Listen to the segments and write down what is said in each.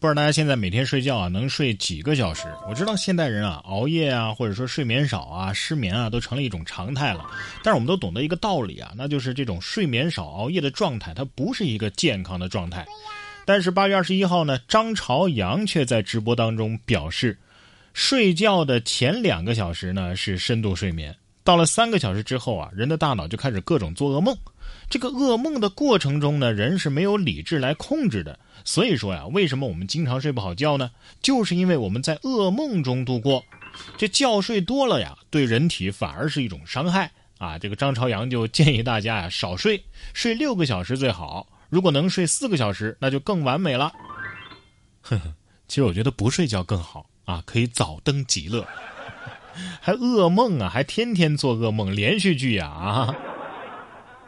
不知道大家现在每天睡觉啊能睡几个小时？我知道现代人啊熬夜啊或者说睡眠少啊失眠啊都成了一种常态了。但是我们都懂得一个道理啊，那就是这种睡眠少熬夜的状态，它不是一个健康的状态。但是八月二十一号呢，张朝阳却在直播当中表示，睡觉的前两个小时呢是深度睡眠，到了三个小时之后啊，人的大脑就开始各种做噩梦。这个噩梦的过程中呢，人是没有理智来控制的。所以说呀，为什么我们经常睡不好觉呢？就是因为我们在噩梦中度过，这觉睡多了呀，对人体反而是一种伤害啊！这个张朝阳就建议大家呀，少睡，睡六个小时最好。如果能睡四个小时，那就更完美了。呵呵，其实我觉得不睡觉更好啊，可以早登极乐。还噩梦啊，还天天做噩梦，连续剧呀啊！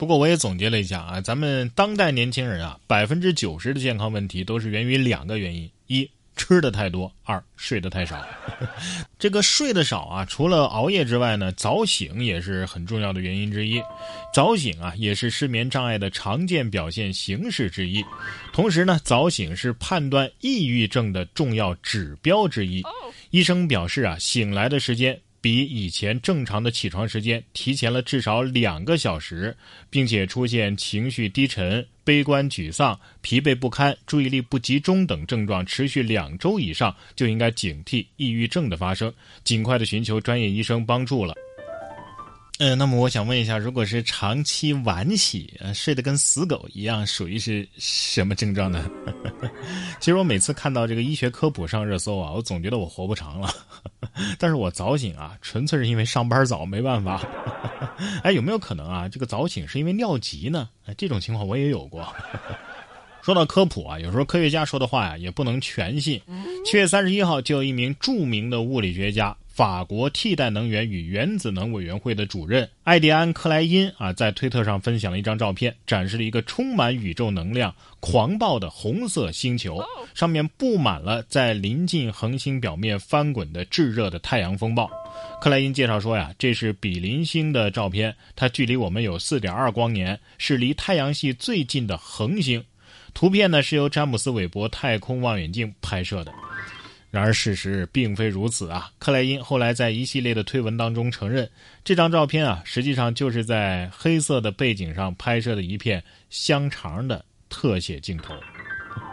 不过我也总结了一下啊，咱们当代年轻人啊，百分之九十的健康问题都是源于两个原因：一吃的太多，二睡得太少。这个睡得少啊，除了熬夜之外呢，早醒也是很重要的原因之一。早醒啊，也是失眠障碍的常见表现形式之一。同时呢，早醒是判断抑郁症的重要指标之一。医生表示啊，醒来的时间。比以前正常的起床时间提前了至少两个小时，并且出现情绪低沉、悲观沮丧、疲惫不堪、注意力不集中等症状持续两周以上，就应该警惕抑郁症的发生，尽快的寻求专业医生帮助了。嗯，那么我想问一下，如果是长期晚起，睡得跟死狗一样，属于是什么症状呢？其实我每次看到这个医学科普上热搜啊，我总觉得我活不长了。但是我早醒啊，纯粹是因为上班早，没办法。哎，有没有可能啊？这个早醒是因为尿急呢？哎，这种情况我也有过。说到科普啊，有时候科学家说的话呀，也不能全信。七月三十一号，就有一名著名的物理学家。法国替代能源与原子能委员会的主任艾迪安·克莱因啊，在推特上分享了一张照片，展示了一个充满宇宙能量、狂暴的红色星球，上面布满了在临近恒星表面翻滚的炙热的太阳风暴。克莱因介绍说呀，这是比邻星的照片，它距离我们有4.2光年，是离太阳系最近的恒星。图片呢是由詹姆斯·韦伯太空望远镜拍摄的。然而事实并非如此啊！克莱因后来在一系列的推文当中承认，这张照片啊，实际上就是在黑色的背景上拍摄的一片香肠的特写镜头。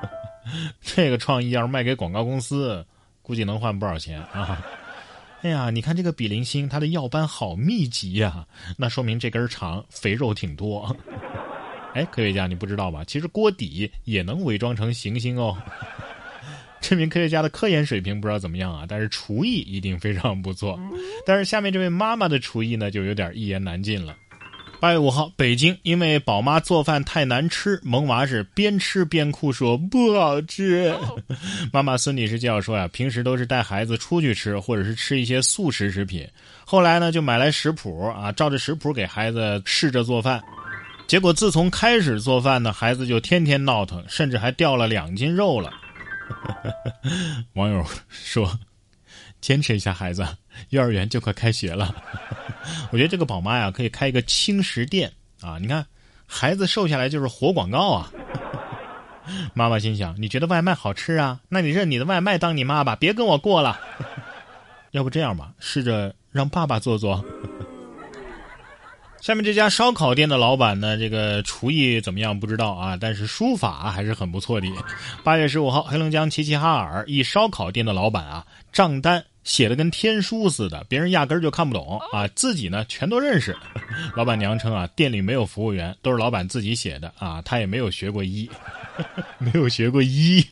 这个创意要是卖给广告公司，估计能换不少钱啊！哎呀，你看这个比邻星，它的耀斑好密集呀，那说明这根肠肥肉挺多。哎，科学家你不知道吧？其实锅底也能伪装成行星哦。这名科学家的科研水平不知道怎么样啊，但是厨艺一定非常不错。但是下面这位妈妈的厨艺呢，就有点一言难尽了。八月五号，北京因为宝妈做饭太难吃，萌娃是边吃边哭说不好吃。妈妈孙女士介绍说呀，平时都是带孩子出去吃，或者是吃一些速食食品。后来呢，就买来食谱啊，照着食谱给孩子试着做饭。结果自从开始做饭呢，孩子就天天闹腾，甚至还掉了两斤肉了。网友说：“坚持一下，孩子，幼儿园就快开学了。我觉得这个宝妈呀，可以开一个轻食店啊！你看，孩子瘦下来就是活广告啊！”妈妈心想：“你觉得外卖好吃啊？那你认你的外卖当你妈吧，别跟我过了。要不这样吧，试着让爸爸做做。”下面这家烧烤店的老板呢，这个厨艺怎么样不知道啊，但是书法还是很不错的。八月十五号，黑龙江齐齐哈尔一烧烤店的老板啊，账单写的跟天书似的，别人压根儿就看不懂啊，自己呢全都认识。老板娘称啊，店里没有服务员，都是老板自己写的啊，他也没有学过医，没有学过医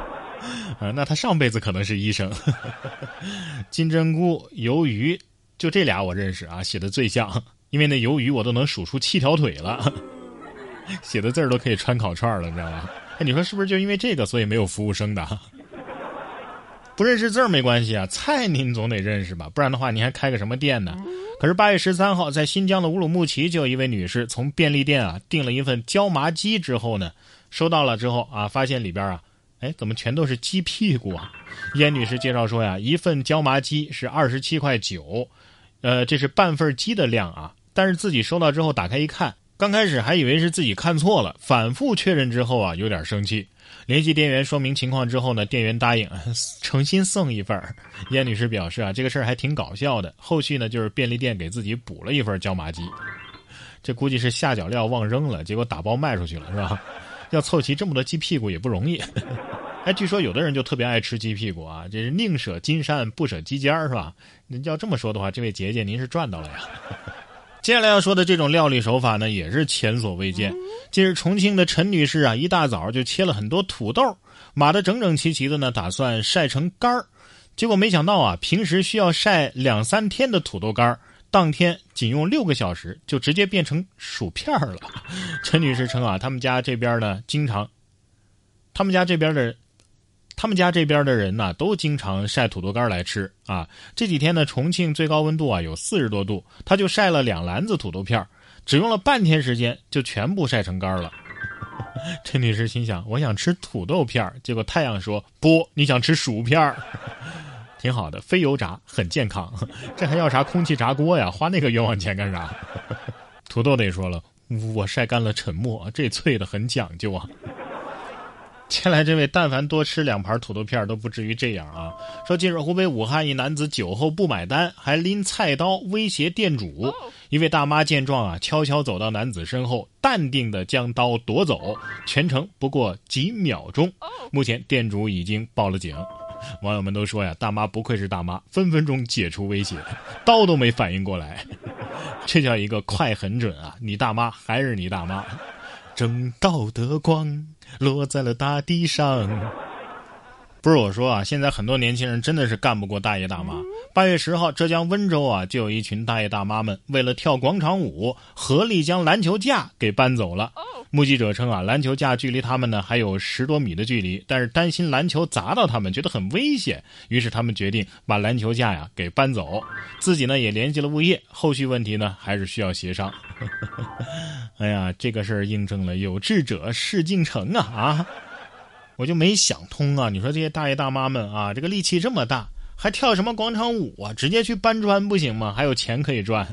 啊，那他上辈子可能是医生。金针菇、鱿鱼，就这俩我认识啊，写的最像。因为那鱿鱼我都能数出七条腿了，写的字儿都可以穿烤串了，你知道吗？哎，你说是不是就因为这个，所以没有服务生的？不认识字儿没关系啊，菜您总得认识吧，不然的话，你还开个什么店呢？可是八月十三号，在新疆的乌鲁木齐，就有一位女士从便利店啊订了一份椒麻鸡之后呢，收到了之后啊，发现里边啊，哎，怎么全都是鸡屁股啊？燕女士介绍说呀，一份椒麻鸡是二十七块九，呃，这是半份鸡的量啊。但是自己收到之后打开一看，刚开始还以为是自己看错了，反复确认之后啊，有点生气。联系店员说明情况之后呢，店员答应 诚心送一份。燕女士表示啊，这个事儿还挺搞笑的。后续呢，就是便利店给自己补了一份椒麻鸡，这估计是下脚料忘扔了，结果打包卖出去了，是吧？要凑齐这么多鸡屁股也不容易。哎，据说有的人就特别爱吃鸡屁股啊，这是宁舍金山不舍鸡尖儿，是吧？要这么说的话，这位姐姐您是赚到了呀。接下来要说的这种料理手法呢，也是前所未见。近日，重庆的陈女士啊，一大早就切了很多土豆，码得整整齐齐的呢，打算晒成干儿。结果没想到啊，平时需要晒两三天的土豆干儿，当天仅用六个小时就直接变成薯片儿了。陈女士称啊，他们家这边呢，经常，他们家这边的。他们家这边的人呢，都经常晒土豆干来吃啊。这几天呢，重庆最高温度啊有四十多度，他就晒了两篮子土豆片只用了半天时间就全部晒成干了。陈女士心想：我想吃土豆片结果太阳说不，你想吃薯片挺好的，非油炸，很健康。这还要啥空气炸锅呀？花那个冤枉钱干啥？土豆得说了，我晒干了沉默，这脆的很讲究啊。前来这位，但凡多吃两盘土豆片都不至于这样啊！说近日湖北武汉一男子酒后不买单，还拎菜刀威胁店主。一位大妈见状啊，悄悄走到男子身后，淡定的将刀夺走，全程不过几秒钟。目前店主已经报了警。网友们都说呀，大妈不愧是大妈，分分钟解除威胁，刀都没反应过来，这叫一个快很准啊！你大妈还是你大妈。正道的光落在了大地上。不是我说啊，现在很多年轻人真的是干不过大爷大妈。八月十号，浙江温州啊，就有一群大爷大妈们为了跳广场舞，合力将篮球架给搬走了。目击者称啊，篮球架距离他们呢还有十多米的距离，但是担心篮球砸到他们，觉得很危险，于是他们决定把篮球架呀给搬走。自己呢也联系了物业，后续问题呢还是需要协商。哎呀，这个事儿印证了有志者事竟成啊啊！我就没想通啊！你说这些大爷大妈们啊，这个力气这么大，还跳什么广场舞啊？直接去搬砖不行吗？还有钱可以赚。